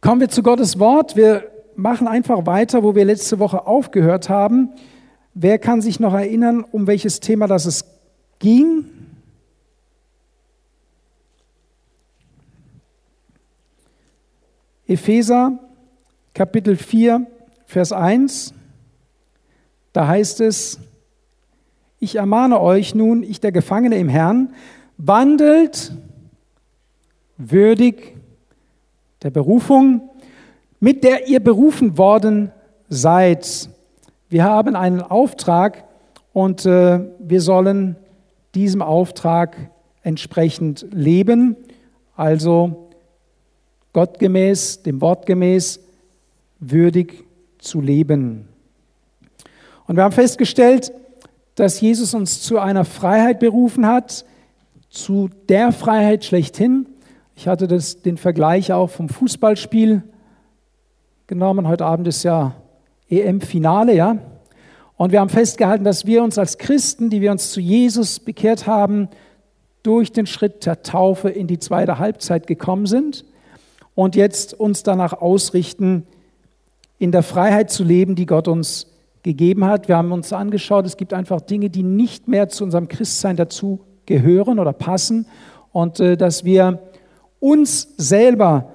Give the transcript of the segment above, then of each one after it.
Kommen wir zu Gottes Wort. Wir machen einfach weiter, wo wir letzte Woche aufgehört haben. Wer kann sich noch erinnern, um welches Thema das es ging? Epheser Kapitel 4, Vers 1. Da heißt es, ich ermahne euch nun, ich der Gefangene im Herrn, wandelt würdig der Berufung, mit der ihr berufen worden seid. Wir haben einen Auftrag und äh, wir sollen diesem Auftrag entsprechend leben, also gottgemäß, dem Wort gemäß, würdig zu leben. Und wir haben festgestellt, dass Jesus uns zu einer Freiheit berufen hat, zu der Freiheit schlechthin. Ich hatte das, den Vergleich auch vom Fußballspiel genommen. Heute Abend ist ja EM-Finale, ja. Und wir haben festgehalten, dass wir uns als Christen, die wir uns zu Jesus bekehrt haben, durch den Schritt der Taufe in die zweite Halbzeit gekommen sind und jetzt uns danach ausrichten, in der Freiheit zu leben, die Gott uns gegeben hat. Wir haben uns angeschaut, es gibt einfach Dinge, die nicht mehr zu unserem Christsein dazu gehören oder passen und äh, dass wir uns selber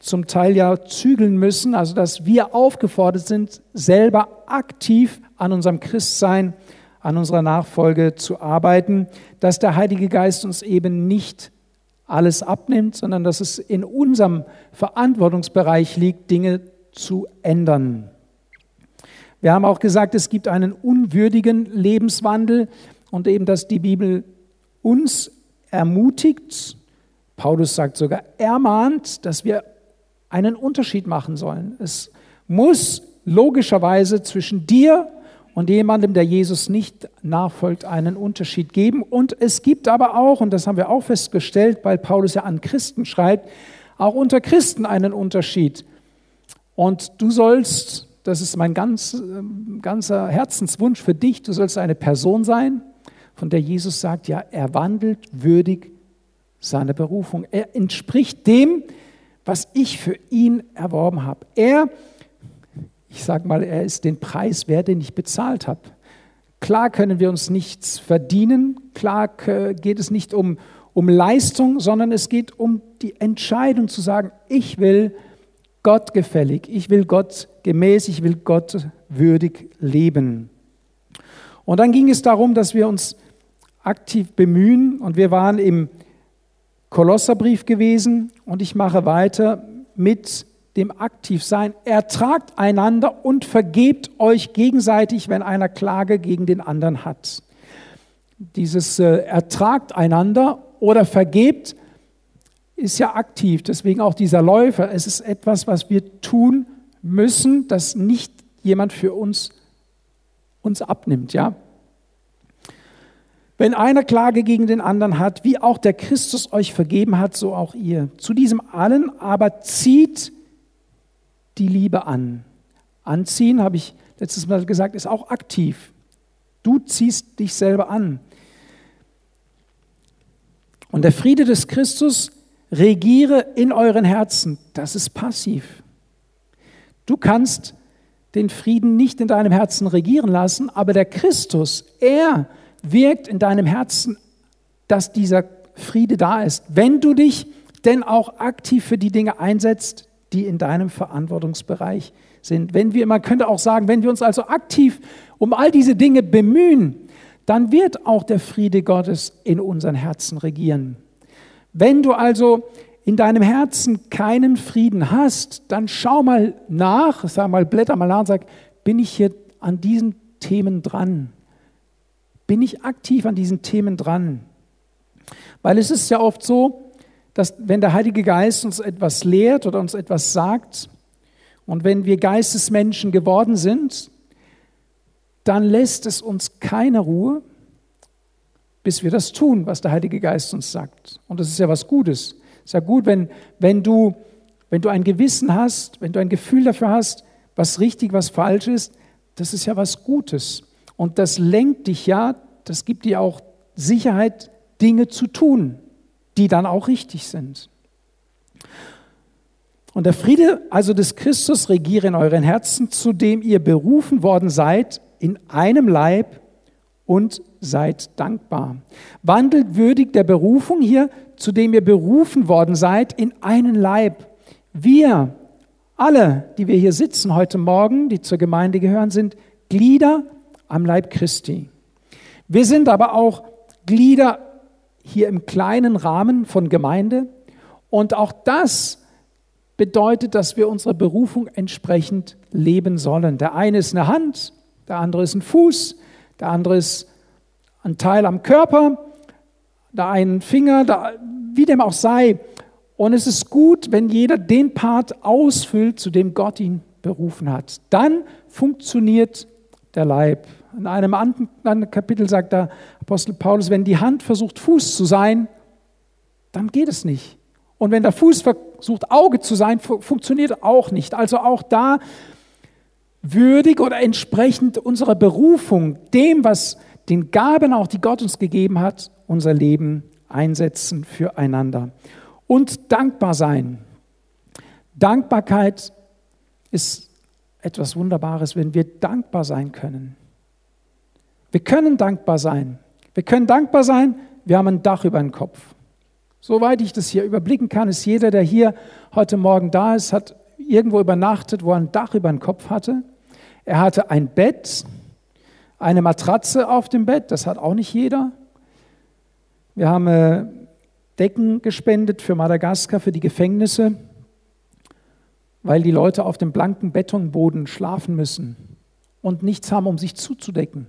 zum Teil ja zügeln müssen, also dass wir aufgefordert sind, selber aktiv an unserem Christsein, an unserer Nachfolge zu arbeiten, dass der Heilige Geist uns eben nicht alles abnimmt, sondern dass es in unserem Verantwortungsbereich liegt, Dinge zu ändern. Wir haben auch gesagt, es gibt einen unwürdigen Lebenswandel und eben, dass die Bibel uns ermutigt, Paulus sagt sogar, ermahnt, dass wir einen Unterschied machen sollen. Es muss logischerweise zwischen dir und jemandem, der Jesus nicht nachfolgt, einen Unterschied geben. Und es gibt aber auch, und das haben wir auch festgestellt, weil Paulus ja an Christen schreibt, auch unter Christen einen Unterschied. Und du sollst, das ist mein ganz, ganzer Herzenswunsch für dich, du sollst eine Person sein, von der Jesus sagt, ja, er wandelt würdig seiner Berufung. Er entspricht dem, was ich für ihn erworben habe. Er, ich sage mal, er ist den Preis wert, den ich bezahlt habe. Klar können wir uns nichts verdienen, klar geht es nicht um, um Leistung, sondern es geht um die Entscheidung zu sagen, ich will Gott gefällig, ich will Gott gemäß, ich will Gott würdig leben. Und dann ging es darum, dass wir uns aktiv bemühen und wir waren im Kolosserbrief gewesen und ich mache weiter mit dem Aktivsein. Ertragt einander und vergebt euch gegenseitig, wenn einer Klage gegen den anderen hat. Dieses äh, ertragt einander oder vergebt ist ja aktiv, deswegen auch dieser Läufer. Es ist etwas, was wir tun müssen, das nicht jemand für uns, uns abnimmt. Ja? Wenn einer Klage gegen den anderen hat, wie auch der Christus euch vergeben hat, so auch ihr. Zu diesem allen aber zieht die Liebe an. Anziehen, habe ich letztes Mal gesagt, ist auch aktiv. Du ziehst dich selber an. Und der Friede des Christus regiere in euren Herzen. Das ist passiv. Du kannst den Frieden nicht in deinem Herzen regieren lassen, aber der Christus, er wirkt in deinem Herzen, dass dieser Friede da ist, wenn du dich denn auch aktiv für die Dinge einsetzt, die in deinem Verantwortungsbereich sind. Wenn wir, man könnte auch sagen, wenn wir uns also aktiv um all diese Dinge bemühen, dann wird auch der Friede Gottes in unseren Herzen regieren. Wenn du also in deinem Herzen keinen Frieden hast, dann schau mal nach, sag mal, blätter mal nach und sag, bin ich hier an diesen Themen dran? Bin ich aktiv an diesen Themen dran? Weil es ist ja oft so, dass wenn der Heilige Geist uns etwas lehrt oder uns etwas sagt und wenn wir Geistesmenschen geworden sind, dann lässt es uns keine Ruhe, bis wir das tun, was der Heilige Geist uns sagt. Und das ist ja was Gutes. Es ist ja gut, wenn, wenn, du, wenn du ein Gewissen hast, wenn du ein Gefühl dafür hast, was richtig, was falsch ist, das ist ja was Gutes. Und das lenkt dich ja, das gibt dir auch Sicherheit, Dinge zu tun, die dann auch richtig sind. Und der Friede also des Christus regiere in euren Herzen, zu dem ihr berufen worden seid, in einem Leib und seid dankbar. Wandelt würdig der Berufung hier, zu dem ihr berufen worden seid, in einen Leib. Wir alle, die wir hier sitzen heute Morgen, die zur Gemeinde gehören, sind Glieder am Leib Christi. Wir sind aber auch Glieder hier im kleinen Rahmen von Gemeinde. Und auch das bedeutet, dass wir unserer Berufung entsprechend leben sollen. Der eine ist eine Hand, der andere ist ein Fuß, der andere ist ein Teil am Körper, der einen Finger, der, wie dem auch sei. Und es ist gut, wenn jeder den Part ausfüllt, zu dem Gott ihn berufen hat. Dann funktioniert der Leib. In einem anderen Kapitel sagt der Apostel Paulus, wenn die Hand versucht, Fuß zu sein, dann geht es nicht. Und wenn der Fuß versucht, Auge zu sein, funktioniert auch nicht. Also auch da würdig oder entsprechend unserer Berufung, dem, was den Gaben auch, die Gott uns gegeben hat, unser Leben einsetzen füreinander. Und dankbar sein. Dankbarkeit ist etwas Wunderbares, wenn wir dankbar sein können. Wir können dankbar sein. Wir können dankbar sein, wir haben ein Dach über dem Kopf. Soweit ich das hier überblicken kann, ist jeder, der hier heute Morgen da ist, hat irgendwo übernachtet, wo er ein Dach über dem Kopf hatte. Er hatte ein Bett, eine Matratze auf dem Bett, das hat auch nicht jeder. Wir haben äh, Decken gespendet für Madagaskar, für die Gefängnisse, weil die Leute auf dem blanken Betonboden schlafen müssen und nichts haben, um sich zuzudecken.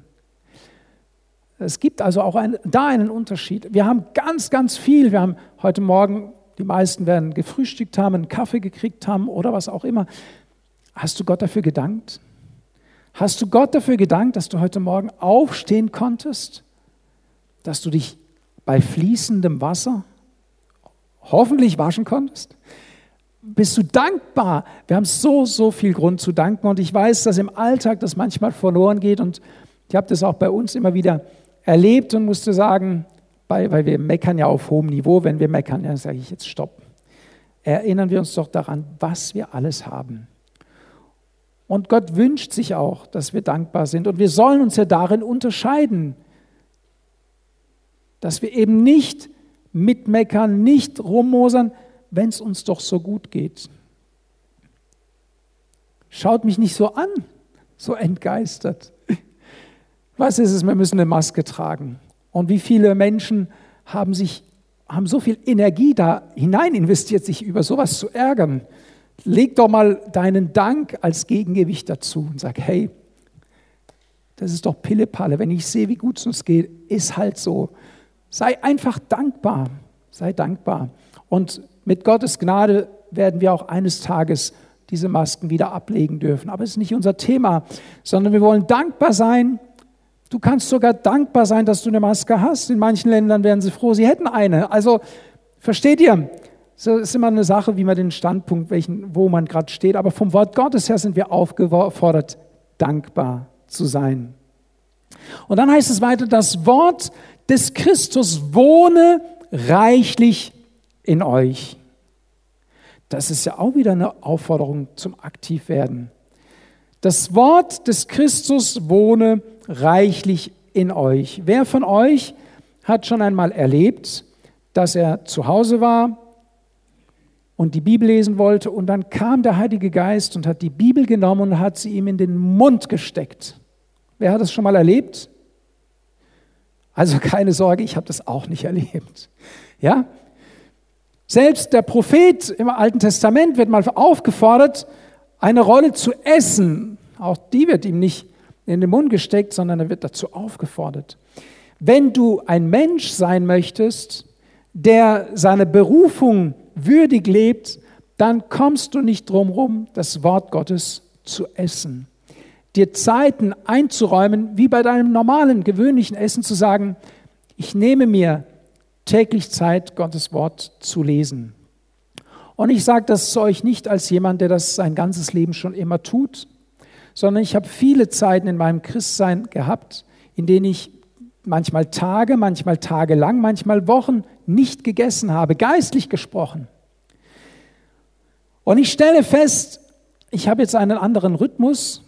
Es gibt also auch ein, da einen Unterschied. Wir haben ganz, ganz viel. Wir haben heute Morgen, die meisten werden gefrühstückt haben, einen Kaffee gekriegt haben oder was auch immer. Hast du Gott dafür gedankt? Hast du Gott dafür gedankt, dass du heute Morgen aufstehen konntest? Dass du dich bei fließendem Wasser hoffentlich waschen konntest? Bist du dankbar? Wir haben so, so viel Grund zu danken und ich weiß, dass im Alltag das manchmal verloren geht und ich habe das auch bei uns immer wieder erlebt und musste sagen, weil, wir meckern ja auf hohem Niveau, wenn wir meckern, dann sage ich jetzt Stopp. Erinnern wir uns doch daran, was wir alles haben. Und Gott wünscht sich auch, dass wir dankbar sind. Und wir sollen uns ja darin unterscheiden, dass wir eben nicht mitmeckern, nicht rummosern, wenn es uns doch so gut geht. Schaut mich nicht so an, so entgeistert. Was ist es, wir müssen eine Maske tragen. Und wie viele Menschen haben sich haben so viel Energie da hinein investiert, sich über sowas zu ärgern. Leg doch mal deinen Dank als Gegengewicht dazu und sag, hey, das ist doch Pillepalle. Wenn ich sehe, wie gut es uns geht, ist halt so. Sei einfach dankbar. Sei dankbar. Und mit Gottes Gnade werden wir auch eines Tages diese Masken wieder ablegen dürfen. Aber es ist nicht unser Thema, sondern wir wollen dankbar sein Du kannst sogar dankbar sein, dass du eine Maske hast. In manchen Ländern wären sie froh, sie hätten eine. Also versteht ihr? Es ist immer eine Sache, wie man den Standpunkt, welchen, wo man gerade steht. Aber vom Wort Gottes her sind wir aufgefordert, dankbar zu sein. Und dann heißt es weiter, das Wort des Christus wohne reichlich in euch. Das ist ja auch wieder eine Aufforderung zum Aktivwerden. Das Wort des Christus wohne reichlich in euch. Wer von euch hat schon einmal erlebt, dass er zu Hause war und die Bibel lesen wollte und dann kam der Heilige Geist und hat die Bibel genommen und hat sie ihm in den Mund gesteckt? Wer hat das schon mal erlebt? Also keine Sorge, ich habe das auch nicht erlebt. Ja? Selbst der Prophet im Alten Testament wird mal aufgefordert, eine Rolle zu essen. Auch die wird ihm nicht in den Mund gesteckt, sondern er wird dazu aufgefordert. Wenn du ein Mensch sein möchtest, der seine Berufung würdig lebt, dann kommst du nicht drum rum, das Wort Gottes zu essen. Dir Zeiten einzuräumen, wie bei deinem normalen, gewöhnlichen Essen zu sagen, ich nehme mir täglich Zeit, Gottes Wort zu lesen. Und ich sage das zu euch nicht als jemand, der das sein ganzes Leben schon immer tut, sondern ich habe viele Zeiten in meinem Christsein gehabt, in denen ich manchmal Tage, manchmal tagelang, manchmal Wochen nicht gegessen habe, geistlich gesprochen. Und ich stelle fest, ich habe jetzt einen anderen Rhythmus.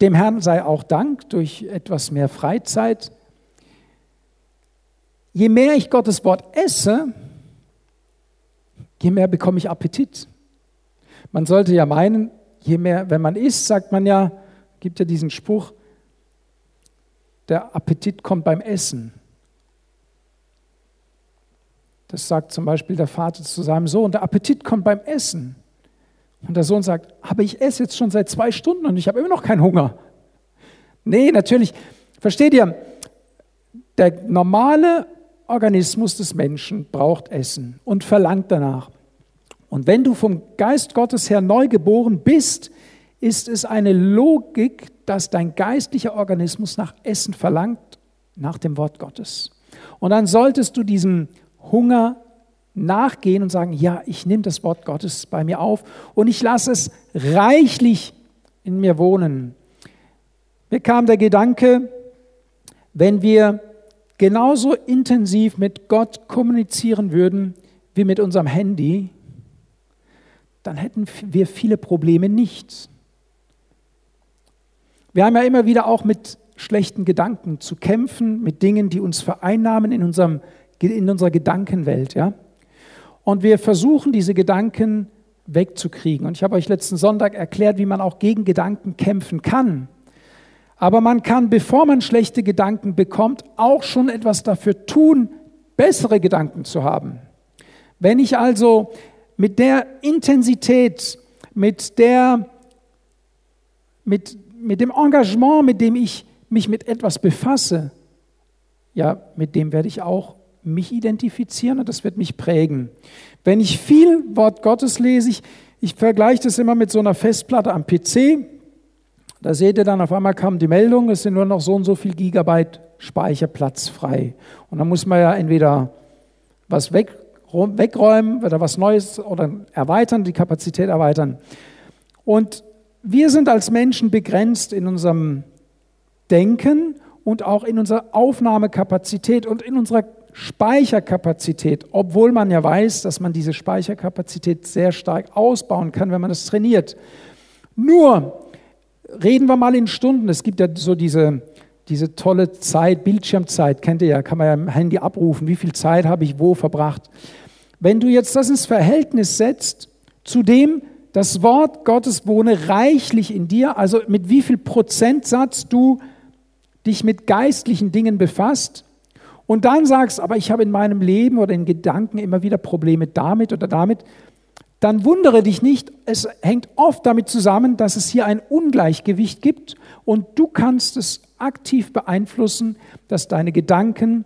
Dem Herrn sei auch Dank durch etwas mehr Freizeit. Je mehr ich Gottes Wort esse, je mehr bekomme ich Appetit. Man sollte ja meinen, je mehr, wenn man isst, sagt man ja, gibt ja diesen Spruch, der Appetit kommt beim Essen. Das sagt zum Beispiel der Vater zu seinem Sohn, der Appetit kommt beim Essen. Und der Sohn sagt, aber ich esse jetzt schon seit zwei Stunden und ich habe immer noch keinen Hunger. Nee, natürlich, versteht ihr, der normale Organismus des Menschen braucht Essen und verlangt danach. Und wenn du vom Geist Gottes her neu geboren bist, ist es eine Logik, dass dein geistlicher Organismus nach Essen verlangt, nach dem Wort Gottes. Und dann solltest du diesem Hunger nachgehen und sagen, ja, ich nehme das Wort Gottes bei mir auf und ich lasse es reichlich in mir wohnen. Mir kam der Gedanke, wenn wir genauso intensiv mit Gott kommunizieren würden wie mit unserem Handy, dann hätten wir viele Probleme nicht. Wir haben ja immer wieder auch mit schlechten Gedanken zu kämpfen, mit Dingen, die uns vereinnahmen in, unserem, in unserer Gedankenwelt. Ja? Und wir versuchen, diese Gedanken wegzukriegen. Und ich habe euch letzten Sonntag erklärt, wie man auch gegen Gedanken kämpfen kann. Aber man kann, bevor man schlechte Gedanken bekommt, auch schon etwas dafür tun, bessere Gedanken zu haben. Wenn ich also mit der Intensität, mit, der, mit, mit dem Engagement, mit dem ich mich mit etwas befasse, ja, mit dem werde ich auch mich identifizieren und das wird mich prägen. Wenn ich viel Wort Gottes lese, ich, ich vergleiche das immer mit so einer Festplatte am PC, da seht ihr dann, auf einmal kam die Meldung, es sind nur noch so und so viel Gigabyte Speicherplatz frei. Und dann muss man ja entweder was weg, wegräumen oder was Neues oder erweitern, die Kapazität erweitern. Und wir sind als Menschen begrenzt in unserem Denken und auch in unserer Aufnahmekapazität und in unserer Speicherkapazität, obwohl man ja weiß, dass man diese Speicherkapazität sehr stark ausbauen kann, wenn man es trainiert. Nur reden wir mal in Stunden. Es gibt ja so diese, diese tolle Zeit, Bildschirmzeit, kennt ihr ja, kann man ja im Handy abrufen, wie viel Zeit habe ich wo verbracht. Wenn du jetzt das ins Verhältnis setzt zu dem, das Wort Gottes wohne reichlich in dir, also mit wie viel Prozentsatz du dich mit geistlichen Dingen befasst und dann sagst, aber ich habe in meinem Leben oder in Gedanken immer wieder Probleme damit oder damit, dann wundere dich nicht, es hängt oft damit zusammen, dass es hier ein Ungleichgewicht gibt und du kannst es aktiv beeinflussen, dass deine Gedanken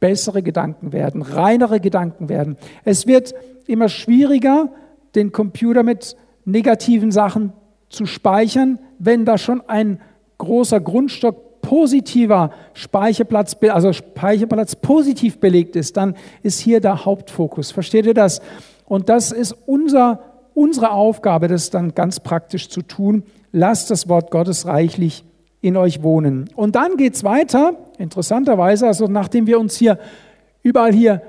bessere Gedanken werden, reinere Gedanken werden. Es wird immer schwieriger, den Computer mit negativen Sachen zu speichern, wenn da schon ein großer Grundstock positiver Speicherplatz, also Speicherplatz positiv belegt ist, dann ist hier der Hauptfokus. Versteht ihr das? Und das ist unser, unsere Aufgabe, das dann ganz praktisch zu tun. Lasst das Wort Gottes reichlich in euch wohnen. Und dann geht es weiter, interessanterweise, also nachdem wir uns hier überall hier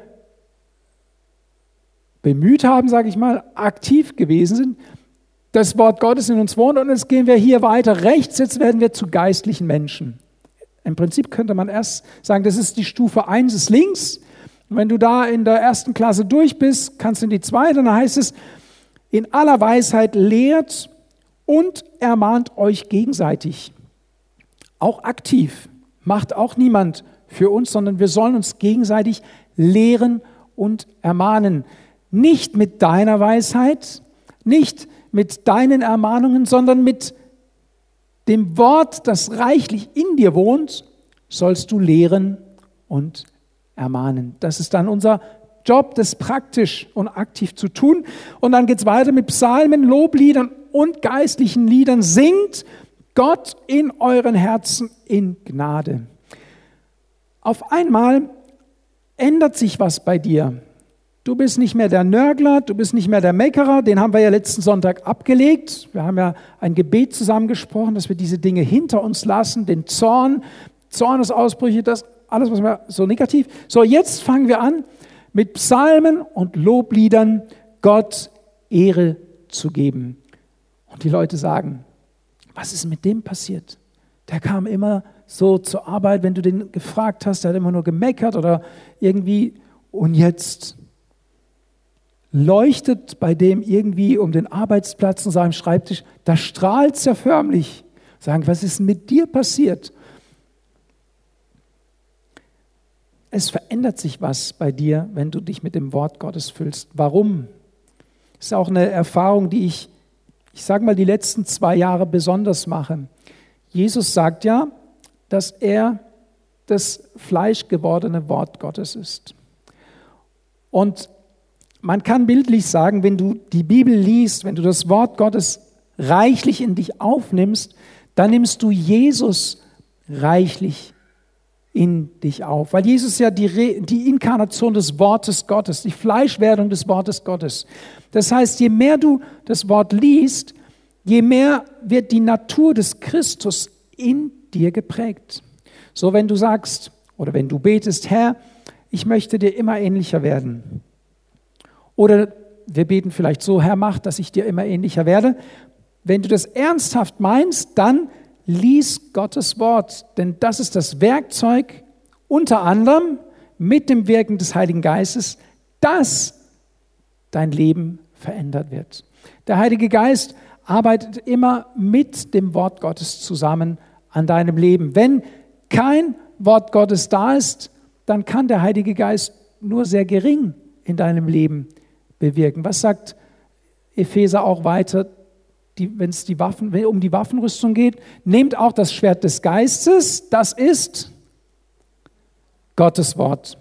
bemüht haben, sage ich mal, aktiv gewesen sind, das Wort Gottes in uns wohnt und jetzt gehen wir hier weiter rechts, jetzt werden wir zu geistlichen Menschen. Im Prinzip könnte man erst sagen, das ist die Stufe 1 ist links, und wenn du da in der ersten Klasse durch bist, kannst du in die zweite, dann heißt es, in aller Weisheit lehrt und ermahnt euch gegenseitig. Auch aktiv. Macht auch niemand für uns, sondern wir sollen uns gegenseitig lehren und ermahnen. Nicht mit deiner Weisheit, nicht mit deinen Ermahnungen, sondern mit dem Wort, das reichlich in dir wohnt, sollst du lehren und ermahnen. Das ist dann unser Job, das praktisch und aktiv zu tun. Und dann geht es weiter mit Psalmen, Lobliedern und geistlichen Liedern. Singt Gott in euren Herzen in Gnade. Auf einmal ändert sich was bei dir. Du bist nicht mehr der Nörgler, du bist nicht mehr der Meckerer, den haben wir ja letzten Sonntag abgelegt. Wir haben ja ein Gebet zusammengesprochen, dass wir diese Dinge hinter uns lassen, den Zorn, Zornesausbrüche, das alles, was wir so negativ. So, jetzt fangen wir an, mit Psalmen und Lobliedern Gott Ehre zu geben. Und die Leute sagen, was ist mit dem passiert? Der kam immer so zur Arbeit, wenn du den gefragt hast, der hat immer nur gemeckert oder irgendwie. Und jetzt leuchtet bei dem irgendwie um den Arbeitsplatz und seinem Schreibtisch, da strahlt es ja förmlich. Sagen, was ist mit dir passiert? Es verändert sich was bei dir, wenn du dich mit dem Wort Gottes füllst. Warum? Das ist auch eine Erfahrung, die ich, ich sage mal, die letzten zwei Jahre besonders mache. Jesus sagt ja, dass er das fleischgewordene Wort Gottes ist. Und man kann bildlich sagen, wenn du die Bibel liest, wenn du das Wort Gottes reichlich in dich aufnimmst, dann nimmst du Jesus reichlich in dich auf. Weil Jesus ja die, Re die Inkarnation des Wortes Gottes, die Fleischwerdung des Wortes Gottes. Das heißt, je mehr du das Wort liest, je mehr wird die Natur des Christus in dir geprägt. So, wenn du sagst oder wenn du betest, Herr, ich möchte dir immer ähnlicher werden. Oder wir beten vielleicht so, Herr, mach, dass ich dir immer ähnlicher werde. Wenn du das ernsthaft meinst, dann lies Gottes Wort, denn das ist das Werkzeug unter anderem mit dem Wirken des Heiligen Geistes, dass dein Leben verändert wird. Der Heilige Geist arbeitet immer mit dem Wort Gottes zusammen an deinem Leben. Wenn kein Wort Gottes da ist, dann kann der Heilige Geist nur sehr gering in deinem Leben bewirken. Was sagt Epheser auch weiter? Wenn es die Waffen, um die Waffenrüstung geht, nehmt auch das Schwert des Geistes, das ist Gottes Wort.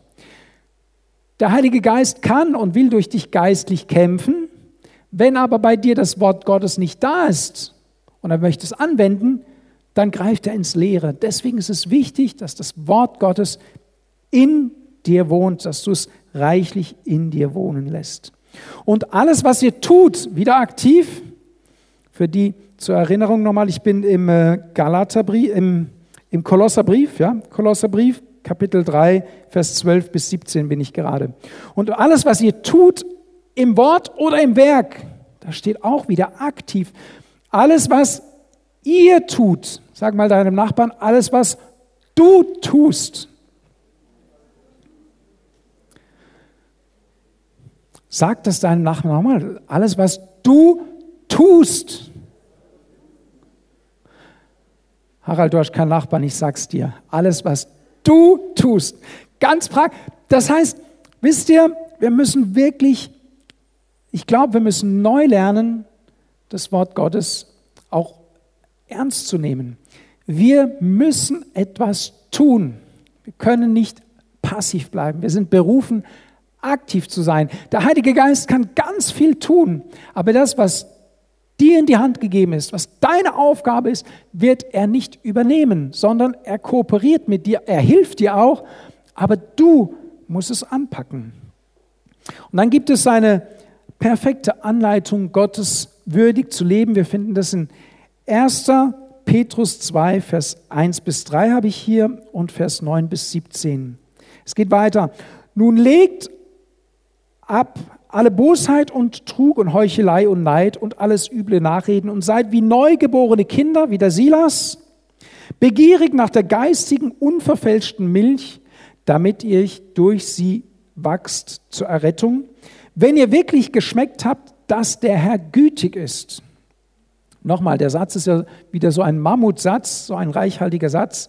Der Heilige Geist kann und will durch dich geistlich kämpfen. Wenn aber bei dir das Wort Gottes nicht da ist und er möchte es anwenden, dann greift er ins Leere. Deswegen ist es wichtig, dass das Wort Gottes in dir wohnt, dass du es reichlich in dir wohnen lässt. Und alles, was ihr tut, wieder aktiv, für die zur Erinnerung nochmal, ich bin im äh, Galaterbrief, im, im Kolosserbrief, ja, Kolosserbrief, Kapitel 3, Vers 12 bis 17 bin ich gerade. Und alles, was ihr tut, im Wort oder im Werk, da steht auch wieder aktiv. Alles, was ihr tut, sag mal deinem Nachbarn, alles, was du tust. Sag das deinem Nachbarn nochmal. Alles, was du tust. Harald, du hast keinen Nachbarn, ich sag's dir. Alles, was du tust. Ganz praktisch. Das heißt, wisst ihr, wir müssen wirklich, ich glaube, wir müssen neu lernen, das Wort Gottes auch ernst zu nehmen. Wir müssen etwas tun. Wir können nicht passiv bleiben. Wir sind berufen, aktiv zu sein. Der Heilige Geist kann ganz viel tun, aber das, was dir in die Hand gegeben ist, was deine Aufgabe ist, wird er nicht übernehmen, sondern er kooperiert mit dir, er hilft dir auch, aber du musst es anpacken. Und dann gibt es eine perfekte Anleitung, Gottes würdig zu leben. Wir finden das in 1. Petrus 2, Vers 1 bis 3 habe ich hier und Vers 9 bis 17. Es geht weiter. Nun legt ab alle Bosheit und Trug und Heuchelei und Neid und alles üble Nachreden und seid wie neugeborene Kinder, wie der Silas, begierig nach der geistigen, unverfälschten Milch, damit ihr durch sie wachst zur Errettung, wenn ihr wirklich geschmeckt habt, dass der Herr gütig ist. Nochmal, der Satz ist ja wieder so ein Mammutsatz, so ein reichhaltiger Satz.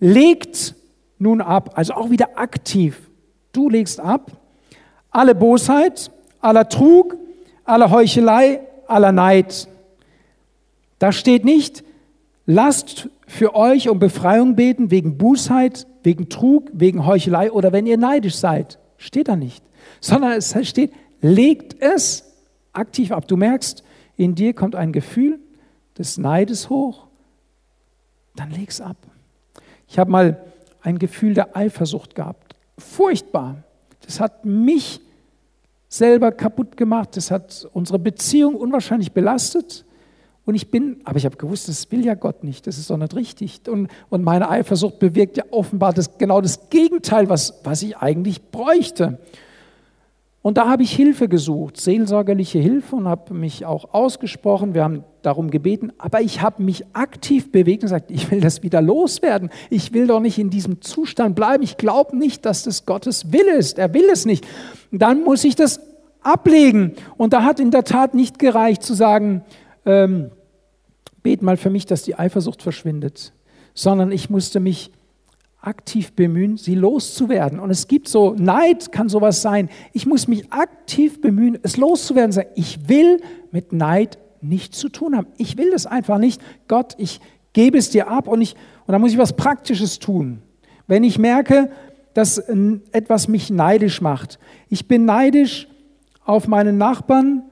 Legt nun ab, also auch wieder aktiv. Du legst ab alle Bosheit, aller Trug, aller Heuchelei, aller Neid. Da steht nicht, lasst für euch um Befreiung beten wegen Bußheit, wegen Trug, wegen Heuchelei oder wenn ihr neidisch seid. Steht da nicht. Sondern es steht, legt es aktiv ab. Du merkst, in dir kommt ein Gefühl des Neides hoch, dann leg es ab. Ich habe mal ein Gefühl der Eifersucht gehabt. Furchtbar. Das hat mich selber kaputt gemacht, das hat unsere Beziehung unwahrscheinlich belastet. Und ich bin, aber ich habe gewusst, das will ja Gott nicht, das ist doch nicht richtig. Und, und meine Eifersucht bewirkt ja offenbar das, genau das Gegenteil, was, was ich eigentlich bräuchte. Und da habe ich Hilfe gesucht, seelsorgerliche Hilfe und habe mich auch ausgesprochen. Wir haben darum gebeten, aber ich habe mich aktiv bewegt und gesagt, ich will das wieder loswerden. Ich will doch nicht in diesem Zustand bleiben. Ich glaube nicht, dass das Gottes Wille ist. Er will es nicht. Dann muss ich das ablegen. Und da hat in der Tat nicht gereicht zu sagen, ähm, bet mal für mich, dass die Eifersucht verschwindet, sondern ich musste mich aktiv bemühen, sie loszuwerden. Und es gibt so, Neid kann sowas sein. Ich muss mich aktiv bemühen, es loszuwerden. Ich will mit Neid nichts zu tun haben. Ich will das einfach nicht. Gott, ich gebe es dir ab und, ich, und dann muss ich was Praktisches tun. Wenn ich merke, dass etwas mich neidisch macht. Ich bin neidisch auf meinen Nachbarn,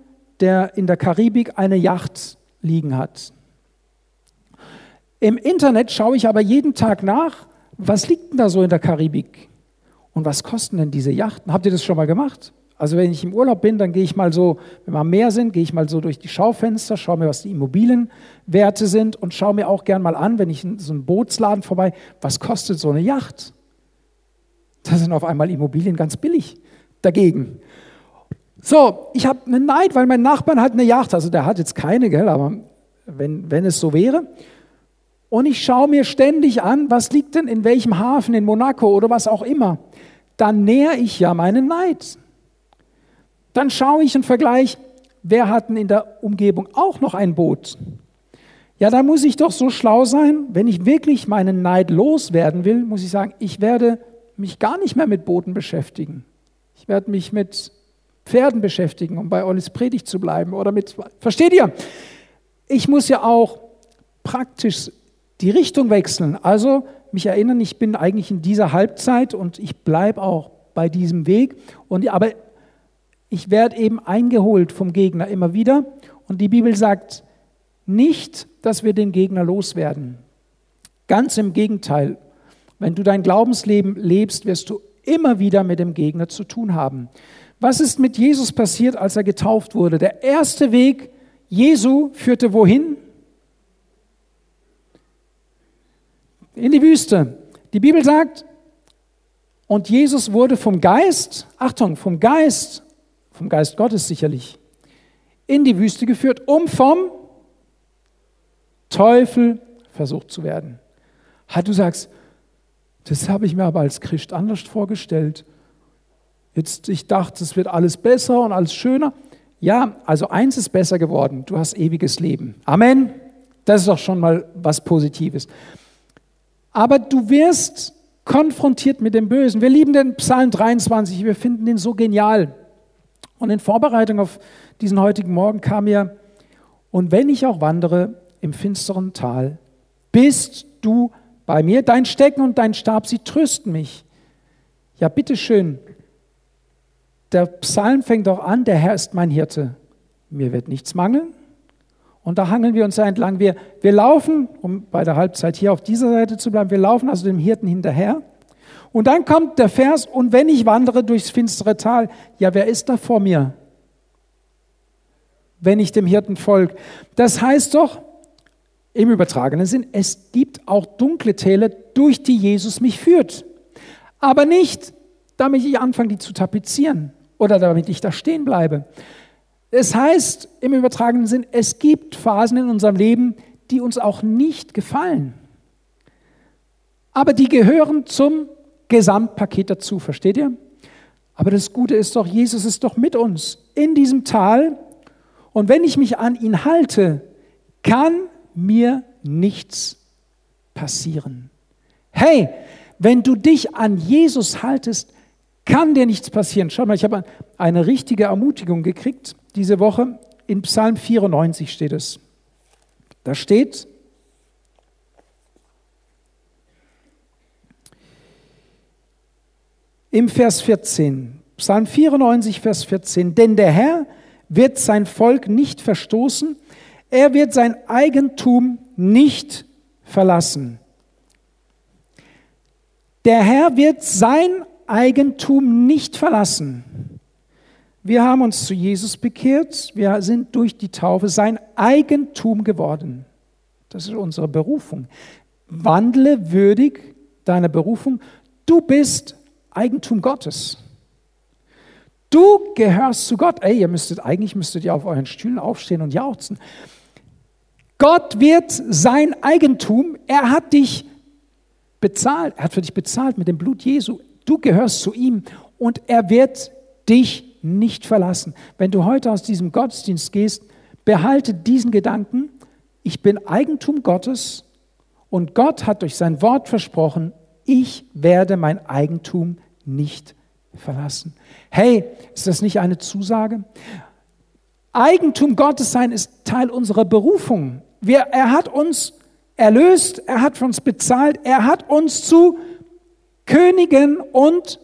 der in der Karibik eine Yacht liegen hat. Im Internet schaue ich aber jeden Tag nach, was liegt denn da so in der Karibik? Und was kosten denn diese Yachten? Habt ihr das schon mal gemacht? Also wenn ich im Urlaub bin, dann gehe ich mal so, wenn wir am Meer sind, gehe ich mal so durch die Schaufenster, schaue mir, was die Immobilienwerte sind und schaue mir auch gern mal an, wenn ich in so einem Bootsladen vorbei, was kostet so eine Yacht? Da sind auf einmal Immobilien ganz billig dagegen. So, ich habe einen Neid, weil mein Nachbarn hat eine Yacht, also der hat jetzt keine, gell, aber wenn, wenn es so wäre und ich schaue mir ständig an, was liegt denn in welchem Hafen in Monaco oder was auch immer, dann nähere ich ja meinen Neid. Dann schaue ich und vergleiche, wer hat denn in der Umgebung auch noch ein Boot? Ja, da muss ich doch so schlau sein, wenn ich wirklich meinen Neid loswerden will, muss ich sagen, ich werde mich gar nicht mehr mit Booten beschäftigen. Ich werde mich mit Pferden beschäftigen, um bei Ollis Predigt zu bleiben oder mit, versteht ihr? Ich muss ja auch praktisch die Richtung wechseln. Also mich erinnern, ich bin eigentlich in dieser Halbzeit und ich bleibe auch bei diesem Weg. Und, aber ich werde eben eingeholt vom Gegner immer wieder. Und die Bibel sagt nicht, dass wir den Gegner loswerden. Ganz im Gegenteil. Wenn du dein Glaubensleben lebst, wirst du immer wieder mit dem Gegner zu tun haben. Was ist mit Jesus passiert, als er getauft wurde? Der erste Weg Jesu führte wohin? in die Wüste. Die Bibel sagt, und Jesus wurde vom Geist, Achtung, vom Geist, vom Geist Gottes sicherlich, in die Wüste geführt, um vom Teufel versucht zu werden. Ha, du sagst, das habe ich mir aber als Christ anders vorgestellt. Jetzt, ich dachte, es wird alles besser und alles schöner. Ja, also eins ist besser geworden. Du hast ewiges Leben. Amen. Das ist doch schon mal was Positives aber du wirst konfrontiert mit dem Bösen. Wir lieben den Psalm 23, wir finden den so genial. Und in Vorbereitung auf diesen heutigen Morgen kam mir, und wenn ich auch wandere im finsteren Tal, bist du bei mir, dein Stecken und dein Stab, sie trösten mich. Ja, bitteschön, der Psalm fängt auch an, der Herr ist mein Hirte, mir wird nichts mangeln. Und da hangeln wir uns entlang. Wir, wir laufen, um bei der Halbzeit hier auf dieser Seite zu bleiben, wir laufen also dem Hirten hinterher. Und dann kommt der Vers, und wenn ich wandere durchs finstere Tal, ja, wer ist da vor mir? Wenn ich dem Hirten folge. Das heißt doch, im übertragenen Sinn, es gibt auch dunkle Täler, durch die Jesus mich führt. Aber nicht, damit ich anfange, die zu tapezieren oder damit ich da stehen bleibe, es heißt im übertragenen Sinn, es gibt Phasen in unserem Leben, die uns auch nicht gefallen. Aber die gehören zum Gesamtpaket dazu, versteht ihr? Aber das Gute ist doch, Jesus ist doch mit uns in diesem Tal. Und wenn ich mich an ihn halte, kann mir nichts passieren. Hey, wenn du dich an Jesus haltest, kann dir nichts passieren. Schau mal, ich habe eine richtige Ermutigung gekriegt diese Woche. In Psalm 94 steht es. Da steht, im Vers 14, Psalm 94, Vers 14, denn der Herr wird sein Volk nicht verstoßen, er wird sein Eigentum nicht verlassen. Der Herr wird sein Eigentum nicht verlassen. Wir haben uns zu Jesus bekehrt, wir sind durch die Taufe sein Eigentum geworden. Das ist unsere Berufung. Wandle würdig deiner Berufung. Du bist Eigentum Gottes. Du gehörst zu Gott. Ey, ihr müsstet, eigentlich müsstet ihr auf euren Stühlen aufstehen und jauchzen. Gott wird sein Eigentum. Er hat dich bezahlt. Er hat für dich bezahlt mit dem Blut Jesu. Du gehörst zu ihm und er wird dich nicht verlassen. Wenn du heute aus diesem Gottesdienst gehst, behalte diesen Gedanken. Ich bin Eigentum Gottes und Gott hat durch sein Wort versprochen, ich werde mein Eigentum nicht verlassen. Hey, ist das nicht eine Zusage? Eigentum Gottes sein ist Teil unserer Berufung. Wir, er hat uns erlöst, er hat uns bezahlt, er hat uns zu Königen und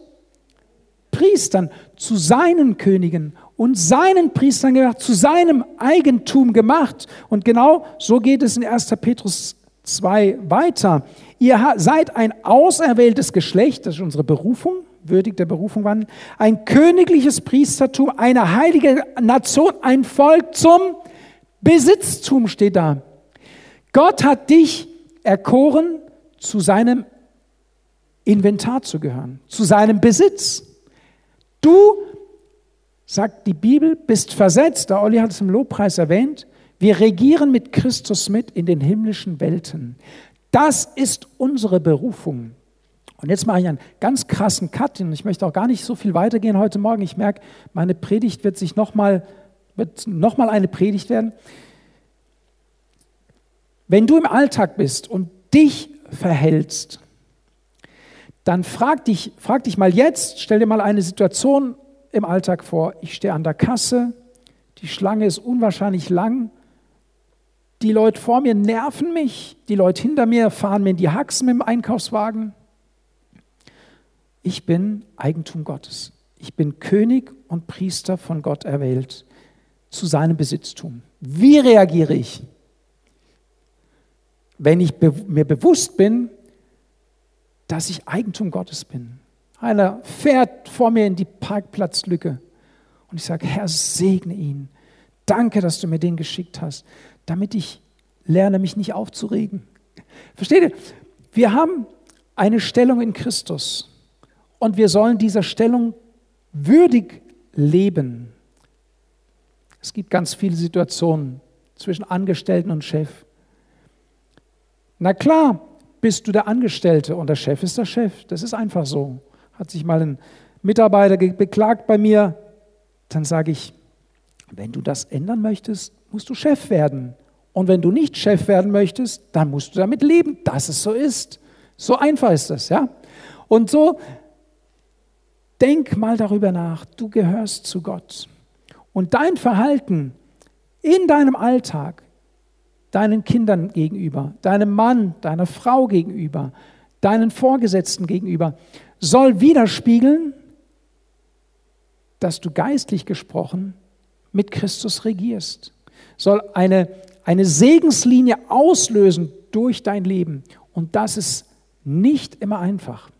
Priestern, zu seinen Königen und seinen Priestern gemacht, zu seinem Eigentum gemacht. Und genau so geht es in 1. Petrus 2 weiter. Ihr seid ein auserwähltes Geschlecht, das ist unsere Berufung, würdig der Berufung wandeln, ein königliches Priestertum, eine heilige Nation, ein Volk zum Besitztum steht da. Gott hat dich erkoren, zu seinem Inventar zu gehören, zu seinem Besitz. Du, sagt die Bibel, bist versetzt, der Olli hat es im Lobpreis erwähnt, wir regieren mit Christus mit in den himmlischen Welten. Das ist unsere Berufung. Und jetzt mache ich einen ganz krassen Cut und ich möchte auch gar nicht so viel weitergehen heute Morgen. Ich merke, meine Predigt wird sich nochmal noch eine Predigt werden. Wenn du im Alltag bist und dich verhältst, dann frag dich, frag dich mal jetzt, stell dir mal eine Situation im Alltag vor. Ich stehe an der Kasse, die Schlange ist unwahrscheinlich lang, die Leute vor mir nerven mich, die Leute hinter mir fahren mir in die Haxen mit dem Einkaufswagen. Ich bin Eigentum Gottes. Ich bin König und Priester von Gott erwählt zu seinem Besitztum. Wie reagiere ich? Wenn ich be mir bewusst bin, dass ich Eigentum Gottes bin. Einer fährt vor mir in die Parkplatzlücke und ich sage, Herr, segne ihn. Danke, dass du mir den geschickt hast damit ich lerne, mich nicht aufzuregen. Versteht ihr? Wir haben eine Stellung in Christus und wir sollen dieser Stellung würdig leben. Es gibt ganz viele Situationen zwischen Angestellten und Chef. Na klar, bist du der Angestellte und der Chef ist der Chef. Das ist einfach so. Hat sich mal ein Mitarbeiter beklagt bei mir, dann sage ich, wenn du das ändern möchtest, musst du Chef werden. Und wenn du nicht Chef werden möchtest, dann musst du damit leben, dass es so ist. So einfach ist das, ja? Und so denk mal darüber nach, du gehörst zu Gott. Und dein Verhalten in deinem Alltag, deinen Kindern gegenüber, deinem Mann, deiner Frau gegenüber, deinen Vorgesetzten gegenüber, soll widerspiegeln, dass du geistlich gesprochen mit Christus regierst. Soll eine eine Segenslinie auslösen durch dein Leben. Und das ist nicht immer einfach.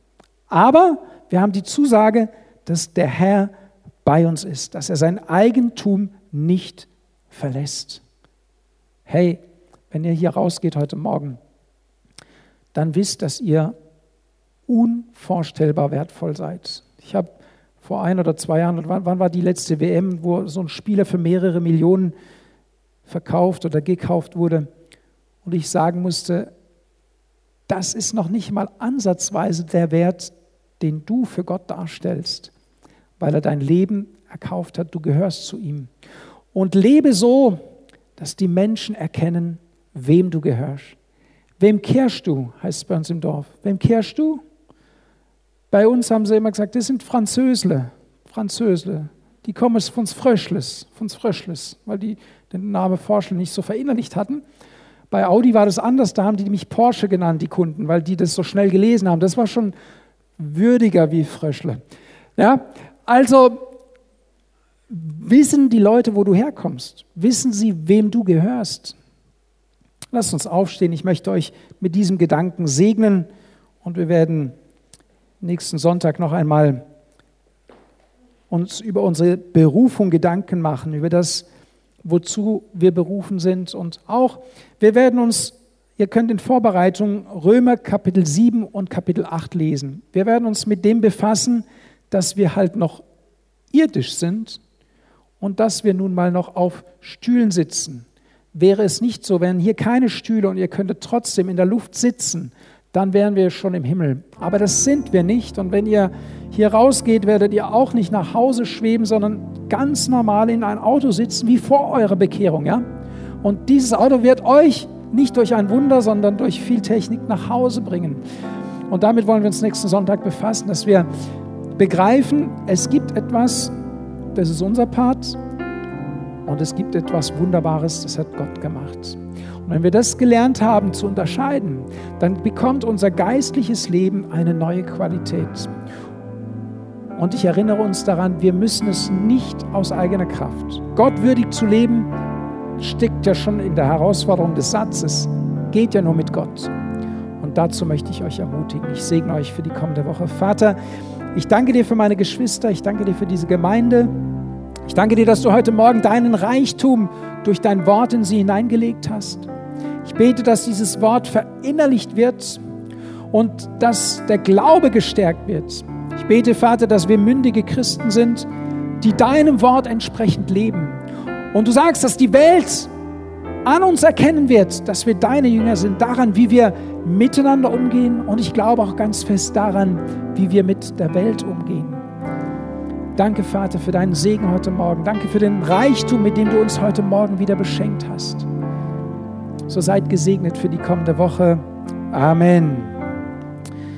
Aber wir haben die Zusage, dass der Herr bei uns ist, dass er sein Eigentum nicht verlässt. Hey, wenn ihr hier rausgeht heute Morgen, dann wisst, dass ihr unvorstellbar wertvoll seid. Ich habe vor ein oder zwei Jahren, wann, war die letzte WM, wo so ein Spieler für mehrere Millionen verkauft oder gekauft wurde. Und ich sagen musste, das ist noch nicht mal ansatzweise der Wert, den du für Gott darstellst, weil er dein Leben erkauft hat, du gehörst zu ihm. Und lebe so, dass die Menschen erkennen, wem du gehörst. Wem kehrst du, heißt es bei uns im Dorf. Wem kehrst du? Bei uns haben sie immer gesagt, das sind Französle, Französle. Die kommen von Fröschles, von Fröschles, weil die den Namen Porsche nicht so verinnerlicht hatten. Bei Audi war das anders, da haben die mich Porsche genannt, die Kunden, weil die das so schnell gelesen haben. Das war schon würdiger wie Fröschle. Ja, also wissen die Leute, wo du herkommst? Wissen sie, wem du gehörst? Lasst uns aufstehen. Ich möchte euch mit diesem Gedanken segnen und wir werden nächsten Sonntag noch einmal uns über unsere Berufung Gedanken machen, über das, wozu wir berufen sind. Und auch, wir werden uns, ihr könnt in Vorbereitung Römer Kapitel 7 und Kapitel 8 lesen. Wir werden uns mit dem befassen, dass wir halt noch irdisch sind und dass wir nun mal noch auf Stühlen sitzen. Wäre es nicht so, wären hier keine Stühle und ihr könntet trotzdem in der Luft sitzen, dann wären wir schon im Himmel. Aber das sind wir nicht. Und wenn ihr hier rausgeht, werdet ihr auch nicht nach Hause schweben, sondern ganz normal in ein Auto sitzen, wie vor eurer Bekehrung. Ja? Und dieses Auto wird euch nicht durch ein Wunder, sondern durch viel Technik nach Hause bringen. Und damit wollen wir uns nächsten Sonntag befassen, dass wir begreifen, es gibt etwas, das ist unser Part, und es gibt etwas Wunderbares, das hat Gott gemacht. Und wenn wir das gelernt haben zu unterscheiden, dann bekommt unser geistliches Leben eine neue Qualität. Und ich erinnere uns daran, wir müssen es nicht aus eigener Kraft. Gott würdig zu leben, steckt ja schon in der Herausforderung des Satzes, geht ja nur mit Gott. Und dazu möchte ich euch ermutigen. Ich segne euch für die kommende Woche. Vater, ich danke dir für meine Geschwister, ich danke dir für diese Gemeinde. Ich danke dir, dass du heute Morgen deinen Reichtum durch dein Wort in sie hineingelegt hast. Ich bete, dass dieses Wort verinnerlicht wird und dass der Glaube gestärkt wird. Ich bete, Vater, dass wir mündige Christen sind, die deinem Wort entsprechend leben. Und du sagst, dass die Welt an uns erkennen wird, dass wir deine Jünger sind, daran, wie wir miteinander umgehen und ich glaube auch ganz fest daran, wie wir mit der Welt umgehen. Danke, Vater, für deinen Segen heute Morgen. Danke für den Reichtum, mit dem du uns heute Morgen wieder beschenkt hast. So seid gesegnet für die kommende Woche. Amen.